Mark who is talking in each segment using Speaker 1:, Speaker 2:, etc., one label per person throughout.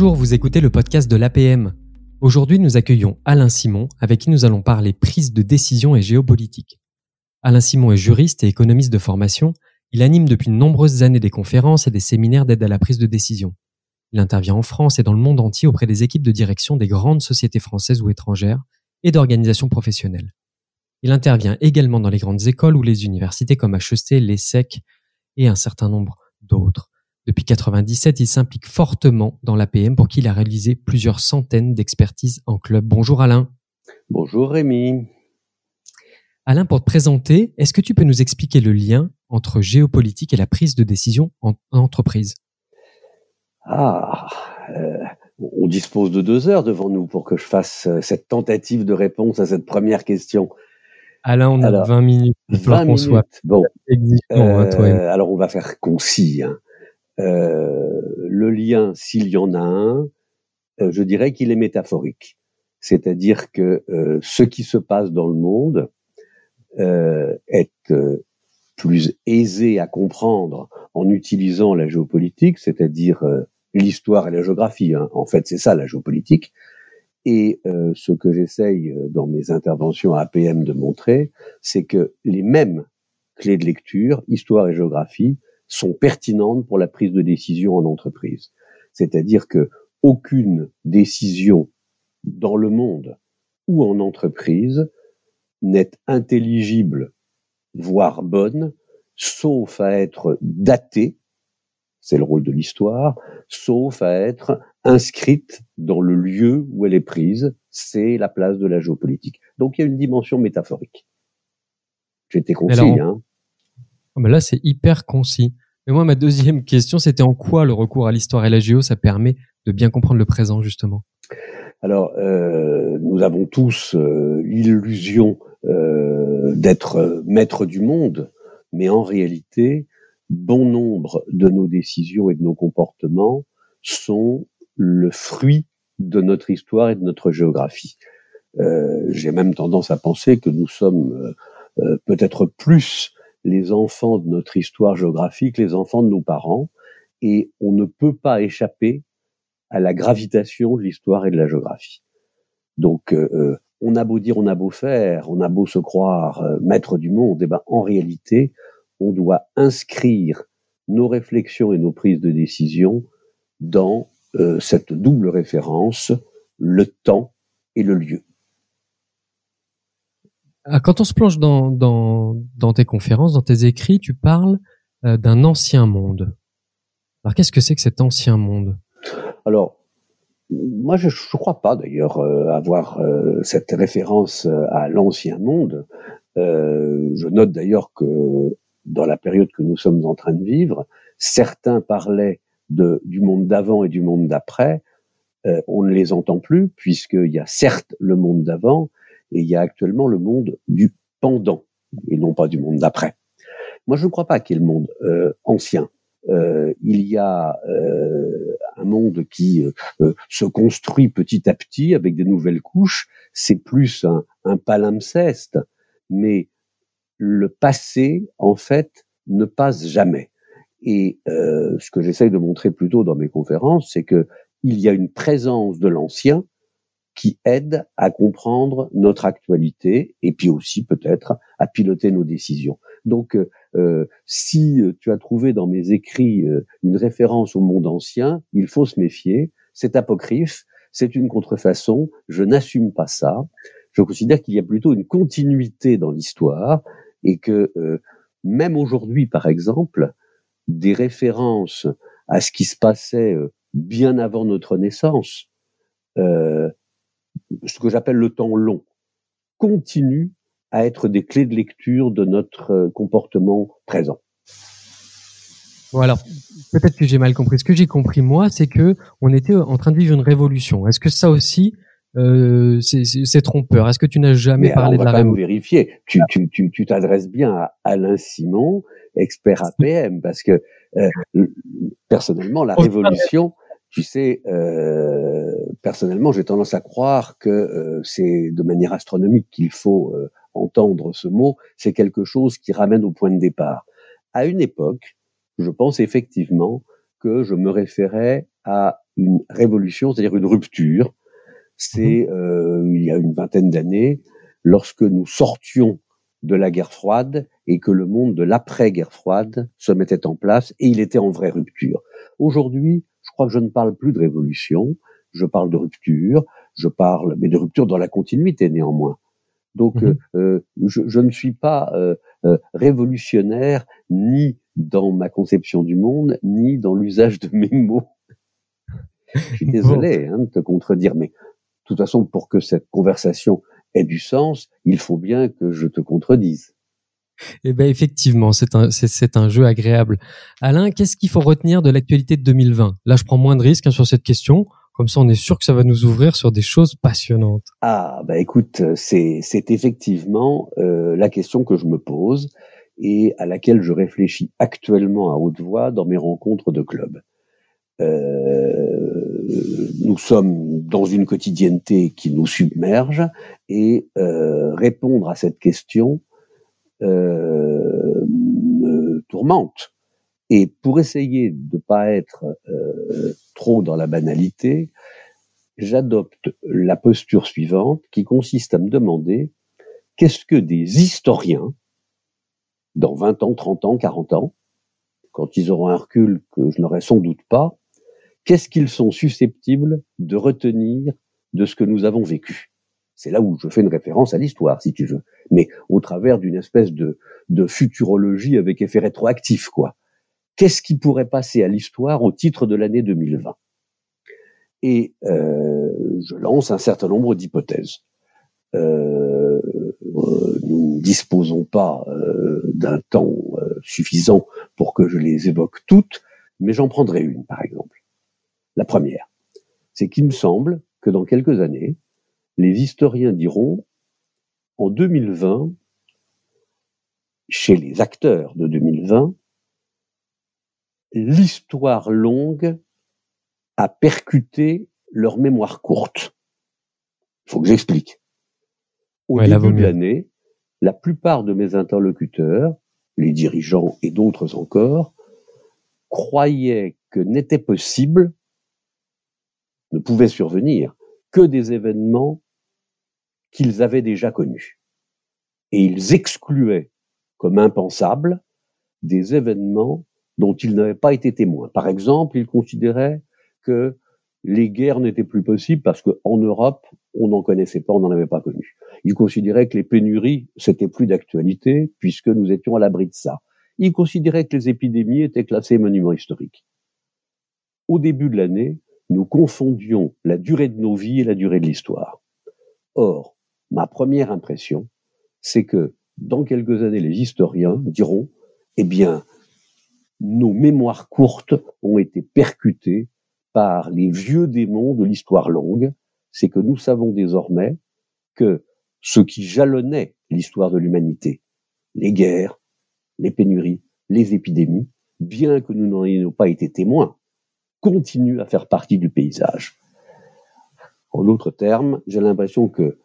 Speaker 1: Bonjour, vous écoutez le podcast de l'APM. Aujourd'hui, nous accueillons Alain Simon, avec qui nous allons parler prise de décision et géopolitique. Alain Simon est juriste et économiste de formation. Il anime depuis de nombreuses années des conférences et des séminaires d'aide à la prise de décision. Il intervient en France et dans le monde entier auprès des équipes de direction des grandes sociétés françaises ou étrangères et d'organisations professionnelles. Il intervient également dans les grandes écoles ou les universités comme HEC, l'ESSEC et un certain nombre d'autres. Depuis 1997, il s'implique fortement dans l'APM pour qui il a réalisé plusieurs centaines d'expertises en club. Bonjour Alain.
Speaker 2: Bonjour Rémi.
Speaker 1: Alain, pour te présenter, est-ce que tu peux nous expliquer le lien entre géopolitique et la prise de décision en, entreprise?
Speaker 2: Ah, euh, on dispose de deux heures devant nous pour que je fasse euh, cette tentative de réponse à cette première question.
Speaker 1: Alain, on a 20 minutes.
Speaker 2: 20 minutes. Bon. Hein, euh, alors on va faire concis. Hein. Le lien, s'il y en a un, je dirais qu'il est métaphorique. C'est-à-dire que ce qui se passe dans le monde euh, est euh, plus aisé à comprendre en utilisant la géopolitique, c'est-à-dire euh, l'histoire et la géographie. Hein. En fait, c'est ça la géopolitique. Et ce que j'essaye dans mes interventions à APM de montrer, c'est que les mêmes clés de lecture, histoire et géographie, sont pertinentes pour la prise de décision en entreprise. C'est-à-dire que aucune décision dans le monde ou en entreprise n'est intelligible, voire bonne, sauf à être datée, c'est le rôle de l'histoire, sauf à être inscrite dans le lieu où elle est prise, c'est la place de la géopolitique. Donc il y a une dimension métaphorique. J'étais concis, hein.
Speaker 1: Oh, mais là, c'est hyper concis. Mais moi, ma deuxième question, c'était en quoi le recours à l'histoire et la géo, ça permet de bien comprendre le présent, justement?
Speaker 2: Alors, euh, nous avons tous euh, l'illusion euh, d'être maître du monde, mais en réalité, bon nombre de nos décisions et de nos comportements sont le fruit de notre histoire et de notre géographie. Euh, J'ai même tendance à penser que nous sommes euh, euh, peut-être plus les enfants de notre histoire géographique, les enfants de nos parents, et on ne peut pas échapper à la gravitation de l'histoire et de la géographie. Donc, euh, on a beau dire, on a beau faire, on a beau se croire euh, maître du monde, et ben en réalité, on doit inscrire nos réflexions et nos prises de décision dans euh, cette double référence, le temps et le lieu.
Speaker 1: Ah, quand on se plonge dans, tes conférences, dans tes écrits, tu parles euh, d'un ancien monde. Alors qu'est-ce que c'est que cet ancien monde?
Speaker 2: Alors, moi, je ne crois pas d'ailleurs euh, avoir euh, cette référence à l'ancien monde. je note d'ailleurs que dans la période que nous sommes en train de vivre, certains parlaient du monde d'avant et du monde d'après. on ne les entend plus puisqu'il y a certes le monde d'avant et il y a actuellement le monde du pendant et non pas du monde d'après. Moi, je ne crois pas qu'il y ait le monde ancien. il y a un monde qui euh, euh, se construit petit à petit avec des nouvelles couches. C'est plus un, un palimpseste, mais le passé, en fait, ne passe jamais. Et euh, ce que j'essaye de montrer plutôt dans mes conférences, c'est que il y a une présence de l'ancien qui aide à comprendre notre actualité et puis aussi peut-être à piloter nos décisions. Donc, euh, euh, si tu as trouvé dans mes écrits euh, une référence au monde ancien, il faut se méfier. C'est apocryphe, c'est une contrefaçon. Je n'assume pas ça. Je considère qu'il y a plutôt une continuité dans l'histoire et que même aujourd'hui, par exemple, des références à ce qui se passait bien avant notre naissance, ce que j'appelle le temps long, continuent à être des clés de lecture de notre euh, comportement présent.
Speaker 1: Bon alors, peut-être que j'ai mal compris. Ce que j'ai compris moi, c'est que on était en train de vivre une révolution. Est-ce que ça aussi, euh, c'est trompeur? Est-ce que tu n'as jamais parlé de la révolution?
Speaker 2: vérifier. Tu t'adresses tu, tu, bien à Alain Simon, expert APM, parce que euh, personnellement, la révolution, tu sais, euh, personnellement, j'ai tendance à croire que euh, c'est de manière astronomique qu'il faut euh, entendre ce mot, c'est quelque chose qui ramène au point de départ. À une époque, je pense effectivement que je me référais à une révolution, c'est-à-dire une rupture. C'est mhm. euh, il y a une vingtaine d'années, lorsque nous sortions de la guerre froide et que le monde de l'après-guerre froide se mettait en place et il était en vraie rupture. Aujourd'hui, crois que je ne parle plus de révolution, je parle de rupture, je parle, mais de rupture dans la continuité néanmoins. Donc, mhm. euh, je, je, ne suis pas euh, euh, révolutionnaire ni dans ma conception du monde, ni dans l'usage de mes mots. je suis désolé hein, de te contredire, mais de toute façon, pour que cette conversation ait du sens, il faut bien que je te contredise.
Speaker 1: Eh ben effectivement, c'est un jeu agréable. Alain, qu'est-ce qu'il faut retenir de l'actualité de 2020 Là, je prends moins de risques hein, sur cette question. Comme ça, on est sûr que ça va nous ouvrir sur des choses passionnantes.
Speaker 2: Ah, bah écoute, c'est effectivement euh, la question que je me pose et à laquelle je réfléchis actuellement à haute voix dans mes rencontres de club. Euh, nous sommes dans une quotidienneté qui nous submerge et euh, répondre à cette question tourmente. Et pour essayer de ne pas être euh, trop dans la banalité, j'adopte la posture suivante qui consiste à me demander qu'est-ce que des historiens, dans 20 ans, 30 ans, 40 ans, quand ils auront un recul que je n'aurai sans doute pas, qu'est-ce qu'ils sont susceptibles de retenir de ce que nous avons vécu? C'est là où je fais une référence à l'histoire, si tu veux, mais au travers d'une espèce de, futurologie avec effet rétroactif, quoi qu'est-ce qui pourrait passer à l'histoire au titre de l'année 2020 Et euh, je lance un certain nombre d'hypothèses. Euh, nous ne disposons pas euh, d'un temps suffisant pour que je les évoque toutes, mais j'en prendrai une, par exemple. La première, c'est qu'il me semble que dans quelques années, les historiens diront, en 2020, chez les acteurs de 2020, l'histoire longue a percuté leur mémoire courte. Il faut que j'explique. Au début de l'année, la plupart de mes interlocuteurs, les dirigeants et d'autres encore, croyaient que n'était possible, ne pouvait survenir, que des événements qu'ils avaient déjà connus. Et ils excluaient comme impensables des événements dont ils n'avaient pas été témoins. Par exemple, ils considéraient que les guerres n'étaient plus possibles parce qu'en Europe, on n'en connaissait pas, on n'en avait pas connu. Ils considéraient que les pénuries, c'était plus d'actualité puisque nous étions à l'abri de ça. Ils considéraient que les épidémies étaient classées monuments historiques. Au début de l'année, nous confondions la durée de nos vies et la durée de l'histoire. Or, ma première impression, c'est que dans quelques années, les historiens diront, eh bien, nos mémoires courtes ont été percutées par les vieux démons de l'histoire longue, c'est que nous savons désormais que ce qui jalonnait l'histoire de l'humanité, les guerres, les pénuries, les épidémies, bien que nous n'en ayons pas été témoins, continuent à faire partie du paysage. En d'autres termes, j'ai l'impression que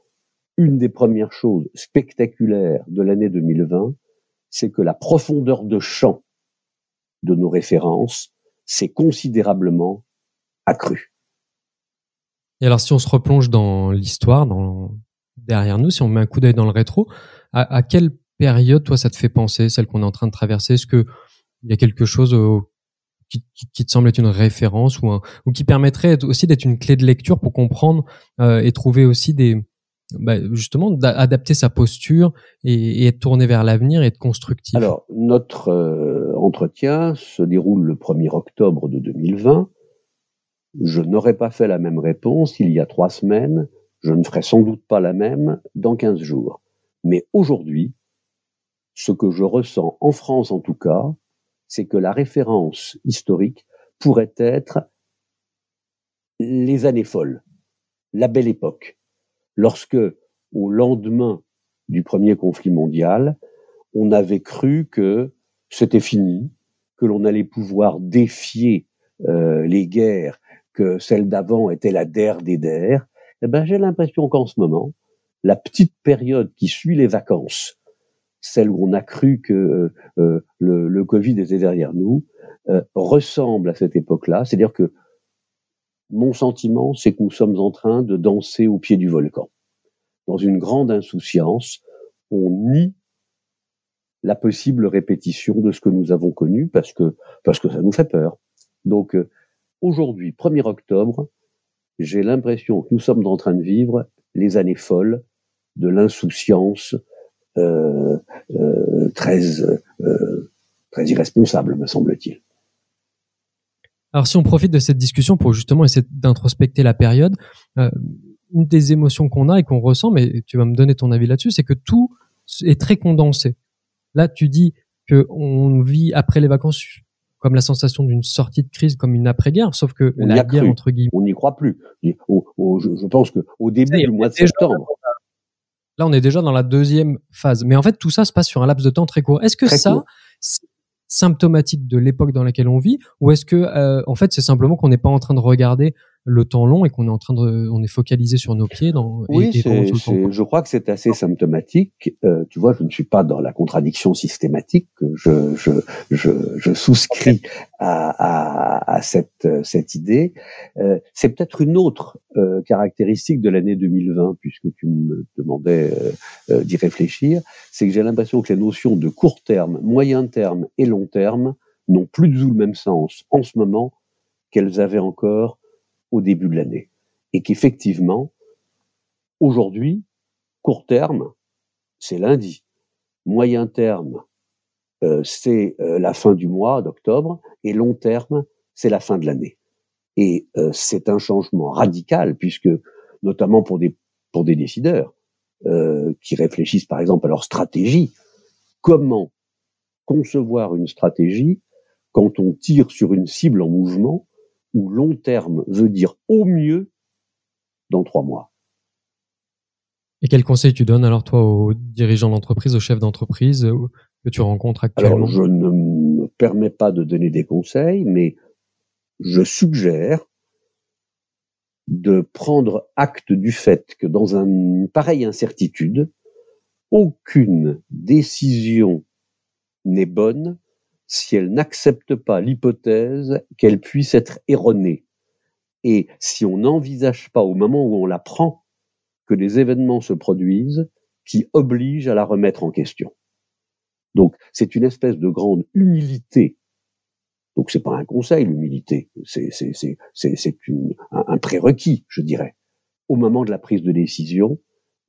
Speaker 2: une des premières choses spectaculaires de l'année 2020, c'est que la profondeur de champ de nos références s'est considérablement accru.
Speaker 1: Et alors, si on se replonge dans l'histoire, dans derrière nous, si on met un coup d'œil dans le rétro, à, quelle période, toi, ça te fait penser, celle qu'on est en train de traverser? Est-ce que il y a quelque chose qui, te semble être une référence ou, ou qui permettrait aussi d'être une clé de lecture pour comprendre euh, et trouver aussi des, bah, justement d'adapter sa posture et, être tourné vers l'avenir et être constructif
Speaker 2: Alors, notre euh, entretien se déroule le 1er octobre de 2020. Je n'aurais pas fait la même réponse il y a trois semaines. Je ne ferai sans doute pas la même dans 15 jours. Mais aujourd'hui, ce que je ressens en France en tout cas, c'est que la référence historique pourrait être les années folles, la belle époque lorsque, au lendemain du premier conflit mondial, on avait cru que c'était fini, que l'on allait pouvoir défier euh, les guerres, que celle d'avant était la der des der, eh ben, j'ai l'impression qu'en ce moment, la petite période qui suit les vacances, celle où on a cru que euh, euh, le, le, Covid était derrière nous, ressemble à cette époque-là. C'est-à-dire que mon sentiment, c'est que nous sommes en train de danser au pied du volcan. Dans une grande insouciance, on nie la possible répétition de ce que nous avons connu parce que, parce que ça nous fait peur. Donc, euh, aujourd'hui, 1er octobre, j'ai l'impression que nous sommes en train de vivre les années folles de l'insouciance euh, euh, très, très irresponsable, me semble-t-il.
Speaker 1: Alors si on profite de cette discussion pour justement essayer d'introspecter la période, euh, une des émotions qu'on a et qu'on ressent, mais tu vas me donner ton avis là-dessus, c'est que tout est très condensé. Là, tu dis que on vit après les vacances comme la sensation d'une sortie de crise, comme une après-guerre, sauf que
Speaker 2: on
Speaker 1: la guerre entre guillemets,
Speaker 2: on n'y croit plus. je, pense que au début du mois de septembre.
Speaker 1: Là, on est déjà dans la deuxième phase. Mais en fait, tout ça se passe sur un laps de temps très court. Est-ce que ça, symptomatique de l'époque dans laquelle on vit, ou est-ce que, euh, en fait, c'est simplement qu'on n'est pas en train de regarder le temps long et qu'on est en train de, on est focalisé sur nos pieds. Dans,
Speaker 2: oui, je crois que c'est assez symptomatique. Euh, tu vois, je ne suis pas dans la contradiction systématique. Je, je, je, je souscris à, à, à, cette, cette idée. Euh, c'est peut-être une autre euh, caractéristique de l'année 2020, puisque tu me demandais euh, euh, d'y réfléchir. C'est que j'ai l'impression que les notions de court terme, moyen terme et long terme n'ont plus du tout le même sens en ce moment qu'elles avaient encore au début de l'année. Et qu'effectivement, aujourd'hui, court terme, c'est lundi. Moyen terme, euh, c'est euh, la fin du mois d'octobre. Et long terme, c'est la fin de l'année. Et euh, c'est un changement radical, puisque notamment pour des, pour des décideurs qui réfléchissent par exemple à leur stratégie, comment concevoir une stratégie quand on tire sur une cible en mouvement ou long terme veut dire au mieux dans trois mois.
Speaker 1: Et quel conseil tu donnes alors toi aux dirigeants d'entreprise, aux chefs d'entreprise euh, que tu rencontres actuellement?
Speaker 2: Alors je ne me permets pas de donner des conseils, mais je suggère de prendre acte du fait que dans une pareille incertitude, aucune décision n'est bonne si elle n'accepte pas l'hypothèse qu'elle puisse être erronée. Et si on n'envisage pas au moment où on la prend que des événements se produisent qui obligent à la remettre en question. Donc c'est une espèce de grande humilité. Donc c'est pas un conseil l'humilité, c'est un, un prérequis, je dirais. Au moment de la prise de décision,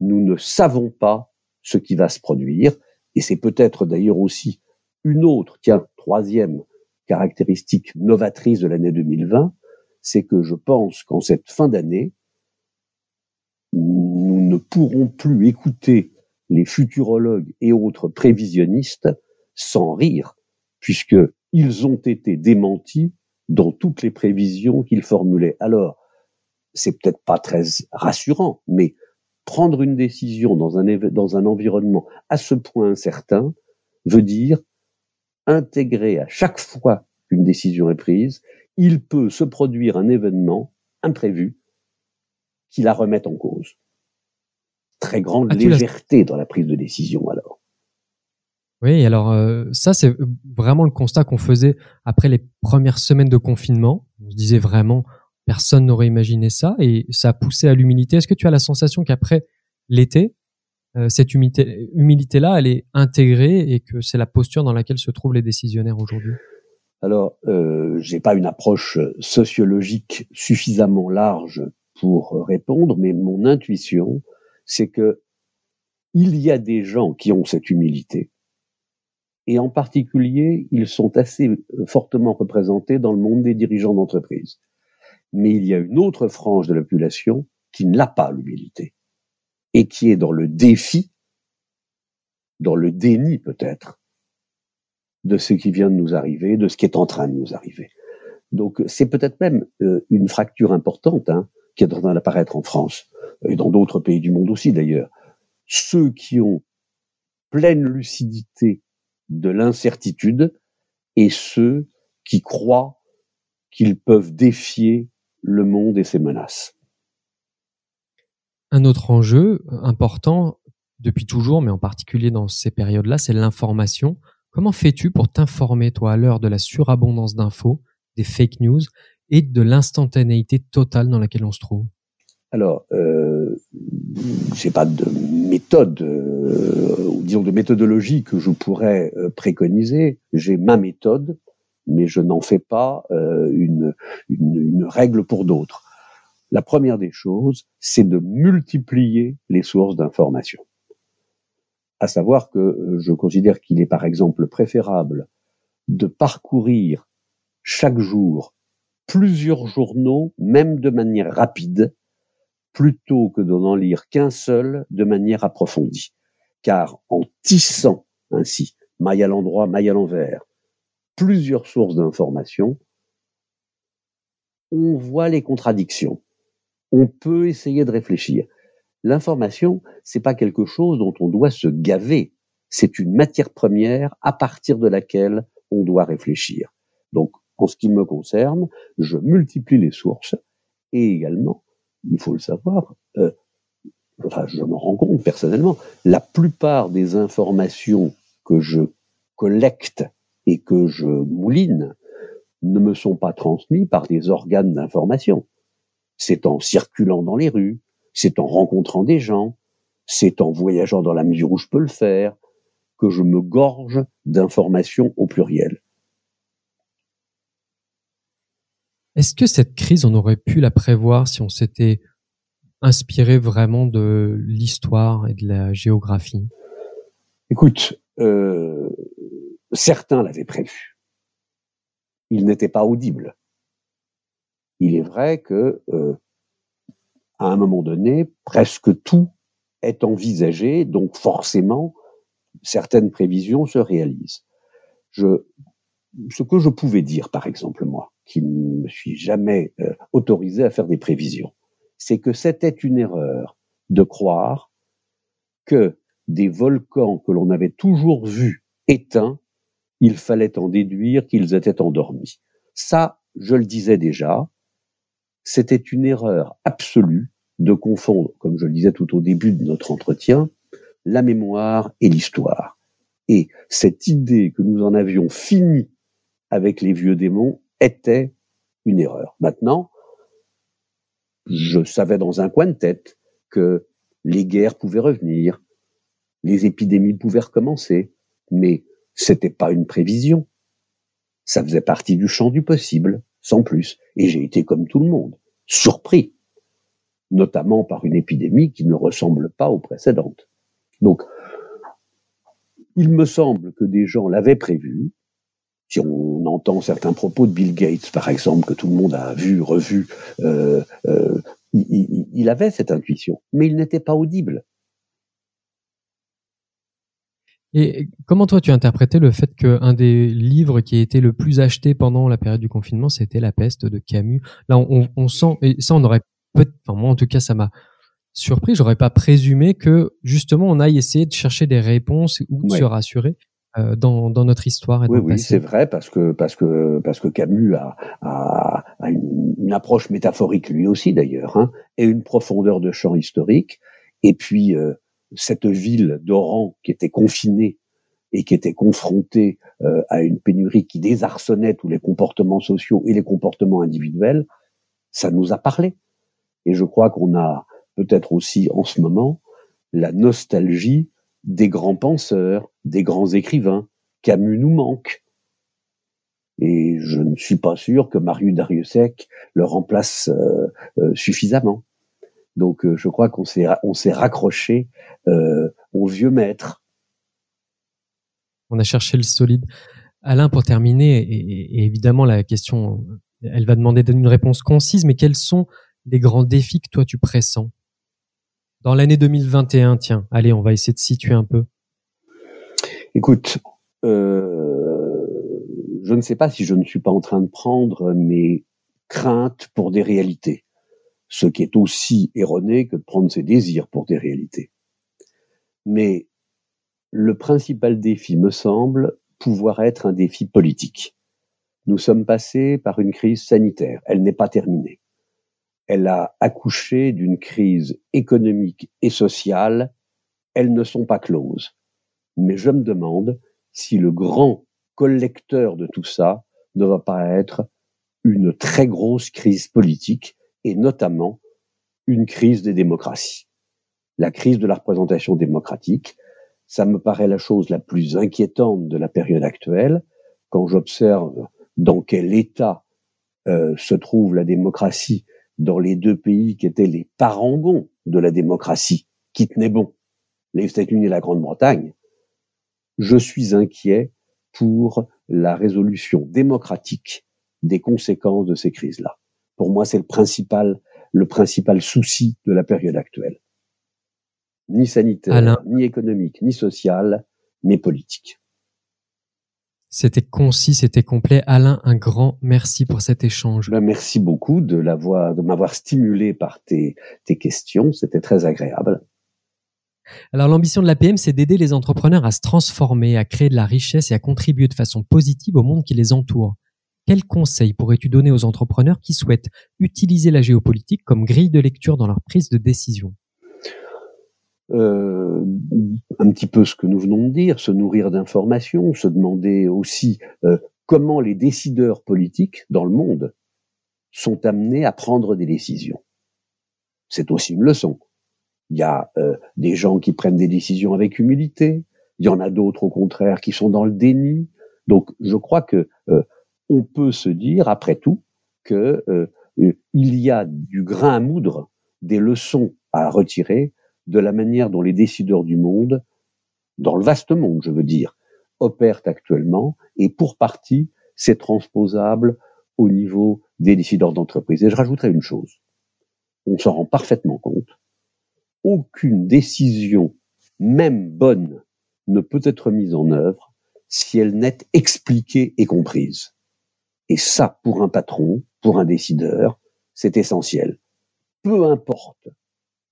Speaker 2: nous ne savons pas ce qui va se produire et c'est peut-être d'ailleurs aussi une autre, tiens, troisième caractéristique novatrice de l'année 2020, c'est que je pense qu'en cette fin d'année, nous ne pourrons plus écouter les futurologues et autres prévisionnistes sans rire, puisque ils ont été démentis dans toutes les prévisions qu'ils formulaient. Alors, c'est peut-être pas très rassurant, mais prendre une décision dans un, dans un environnement à ce point incertain veut dire intégrer à chaque fois qu'une décision est prise, il peut se produire un événement imprévu qui la remette en cause. Très grande ah, légèreté dans la prise de décision alors.
Speaker 1: Oui, alors euh, ça c'est vraiment le constat qu'on faisait après les premières semaines de confinement. On se disait vraiment personne n'aurait imaginé ça et ça a poussé à l'humilité. Est-ce que tu as la sensation qu'après l'été, euh, cette humilité, humilité-là, elle est intégrée et que c'est la posture dans laquelle se trouvent les décisionnaires aujourd'hui.
Speaker 2: Alors, euh, j'ai pas une approche sociologique suffisamment large pour répondre, mais mon intuition, c'est que il y a des gens qui ont cette humilité, et en particulier, ils sont assez fortement représentés dans le monde des dirigeants d'entreprise. Mais il y a une autre frange de la population qui n'a pas l'humilité et qui est dans le défi, dans le déni peut-être, de ce qui vient de nous arriver, de ce qui est en train de nous arriver. Donc c'est peut-être même euh, une fracture importante hein, qui est en train d'apparaître en France et dans d'autres pays du monde aussi d'ailleurs. Ceux qui ont pleine lucidité de l'incertitude et ceux qui croient qu'ils peuvent défier le monde et ses menaces.
Speaker 1: Un autre enjeu important depuis toujours, mais en particulier dans ces périodes-là, c'est l'information. Comment fais-tu pour t'informer, toi, à l'heure de la surabondance d'infos, des fake news et de l'instantanéité totale dans laquelle on se trouve?
Speaker 2: Alors, euh, j'ai pas de méthode, euh, disons de méthodologie que je pourrais euh, préconiser. J'ai ma méthode, mais je n'en fais pas euh, une règle pour d'autres. La première des choses, c'est de multiplier les sources d'information. À savoir que euh, je considère qu'il est par exemple préférable de parcourir chaque jour plusieurs journaux, même de manière rapide, plutôt que de n'en lire qu'un seul de manière approfondie. Car en tissant ainsi, maille à l'endroit, maille à l'envers, plusieurs sources d'informations, on voit les contradictions. On peut essayer de réfléchir. L'information, c'est pas quelque chose dont on doit se gaver. C'est une matière première à partir de laquelle on doit réfléchir. Donc, en ce qui me concerne, je multiplie les sources et également, il faut le savoir, euh, enfin, je me rends compte personnellement, la plupart des informations que je collecte et que je mouline ne me sont pas transmis par des organes d'information. C'est en circulant dans les rues, c'est en rencontrant des gens, c'est en voyageant dans la mesure où je peux le faire, que je me gorge d'informations au pluriel.
Speaker 1: Est-ce que cette crise, on aurait pu la prévoir si on s'était inspiré vraiment de l'histoire et de la géographie?
Speaker 2: Écoute, euh, certains l'avaient prévu. Il n'était pas audible. Il est vrai que, euh, à un moment donné, presque tout est envisagé, donc forcément, certaines prévisions se réalisent. Je, ce que je pouvais dire, par exemple, moi, qui ne me suis jamais euh, autorisé à faire des prévisions, c'est que c'était une erreur de croire que des volcans que l'on avait toujours vus éteints il fallait en déduire qu'ils étaient endormis. Ça, je le disais déjà, c'était une erreur absolue de confondre, comme je le disais tout au début de notre entretien, la mémoire et l'histoire. Et cette idée que nous en avions fini avec les vieux démons était une erreur. Maintenant, je savais dans un coin de tête que les guerres pouvaient revenir, les épidémies pouvaient recommencer, mais c'était pas une prévision. Ça faisait partie du champ du possible, sans plus. Et j'ai été comme tout le monde, surpris, notamment par une épidémie qui ne ressemble pas aux précédentes. Donc, il me semble que des gens l'avaient prévu. Si on entend certains propos de Bill Gates, par exemple, que tout le monde a vu, revu, euh, euh, il, il avait cette intuition, mais il n'était pas audible.
Speaker 1: Et comment toi tu interprétais le fait qu'un des livres qui a été le plus acheté pendant la période du confinement, c'était La peste de Camus? Là, on, on sent, et ça on aurait peut enfin moi en tout cas ça m'a surpris, j'aurais pas présumé que justement on aille essayer de chercher des réponses ou de se rassurer euh, dans, dans, notre histoire. Et
Speaker 2: oui, oui, c'est vrai parce que parce que parce que Camus a, a, a une, une, approche métaphorique lui aussi d'ailleurs, hein, et une profondeur de champ historique. Et puis euh, cette ville d'Oran qui était confinée et qui était confrontée euh, à une pénurie qui désarçonnait tous les comportements sociaux et les comportements individuels, ça nous a parlé. Et je crois qu'on a peut-être aussi en ce moment la nostalgie des grands penseurs, des grands écrivains. Camus nous manque. Et je ne suis pas sûr que Marius Dariussec le remplace euh, euh, suffisamment. Donc euh, je crois qu'on s'est on s'est raccroché euh, au vieux maître.
Speaker 1: On a cherché le solide. Alain, pour terminer, et, évidemment la question, elle va demander une réponse concise, mais quels sont les grands défis que toi tu pressens dans l'année 2021 Tiens, allez, on va essayer de situer un peu.
Speaker 2: Écoute, euh, je ne sais pas si je ne suis pas en train de prendre mes craintes pour des réalités ce qui est aussi erroné que de prendre ses désirs pour des réalités. Mais le principal défi me semble pouvoir être un défi politique. Nous sommes passés par une crise sanitaire, elle n'est pas terminée. Elle a accouché d'une crise économique et sociale, elles ne sont pas closes. Mais je me demande si le grand collecteur de tout ça ne va pas être une très grosse crise politique et notamment une crise des démocraties. La crise de la représentation démocratique, ça me paraît la chose la plus inquiétante de la période actuelle quand j'observe dans quel état euh, se trouve la démocratie dans les deux pays qui étaient les parangons de la démocratie, qui tenaient bon, les États-Unis et la Grande-Bretagne, je suis inquiet pour la résolution démocratique des conséquences de ces crises-là. Pour moi, c'est le principal, le principal souci de la période actuelle. Ni sanitaire, ni économique, ni social, mais politique.
Speaker 1: C'était concis, c'était complet. Alain, un grand merci pour cet échange.
Speaker 2: Ben, merci beaucoup de l'avoir, de m'avoir stimulé par tes, tes questions. C'était très agréable.
Speaker 1: Alors l'ambition de l'APM, c'est d'aider les entrepreneurs à se transformer, à créer de la richesse et à contribuer de façon positive au monde qui les entoure. Quels conseils pourrais-tu donner aux entrepreneurs qui souhaitent utiliser la géopolitique comme grille de lecture dans leur prise de décision?
Speaker 2: Euh, un petit peu ce que nous venons de dire, se nourrir d'informations, se demander aussi euh, comment les décideurs politiques dans le monde sont amenés à prendre des décisions. C'est aussi une leçon. Il y a euh, des gens qui prennent des décisions avec humilité, il y en a d'autres au contraire qui sont dans le déni. Donc je crois que euh, on peut se dire après tout que euh, il y a du grain à moudre, des leçons à retirer de la manière dont les décideurs du monde, dans le vaste monde, je veux dire, opèrent actuellement, et pour partie, c'est transposable au niveau des décideurs d'entreprise. Et je rajouterai une chose. On s'en rend parfaitement compte aucune décision, même bonne, ne peut être mise en œuvre si elle n'est expliquée et comprise. Et ça, pour un patron, pour un décideur, c'est essentiel. Peu importe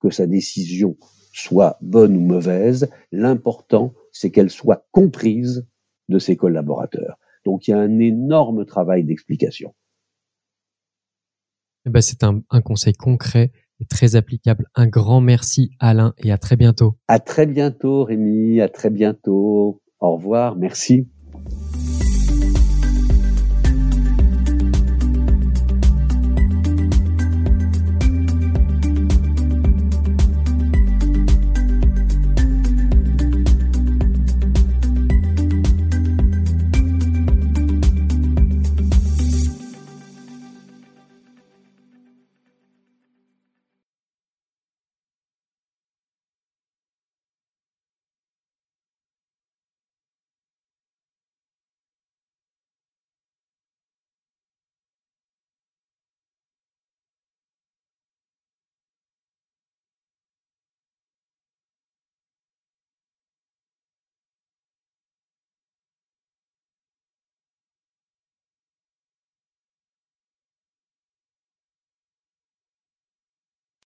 Speaker 2: que sa décision soit bonne ou mauvaise, l'important, c'est qu'elle soit comprise de ses collaborateurs. Donc il y a un énorme travail d'explication.
Speaker 1: Eh ben, c'est un, un conseil concret très applicable. Un grand merci Alain et à très bientôt.
Speaker 2: À très bientôt Rémi, à très bientôt. Au revoir, merci.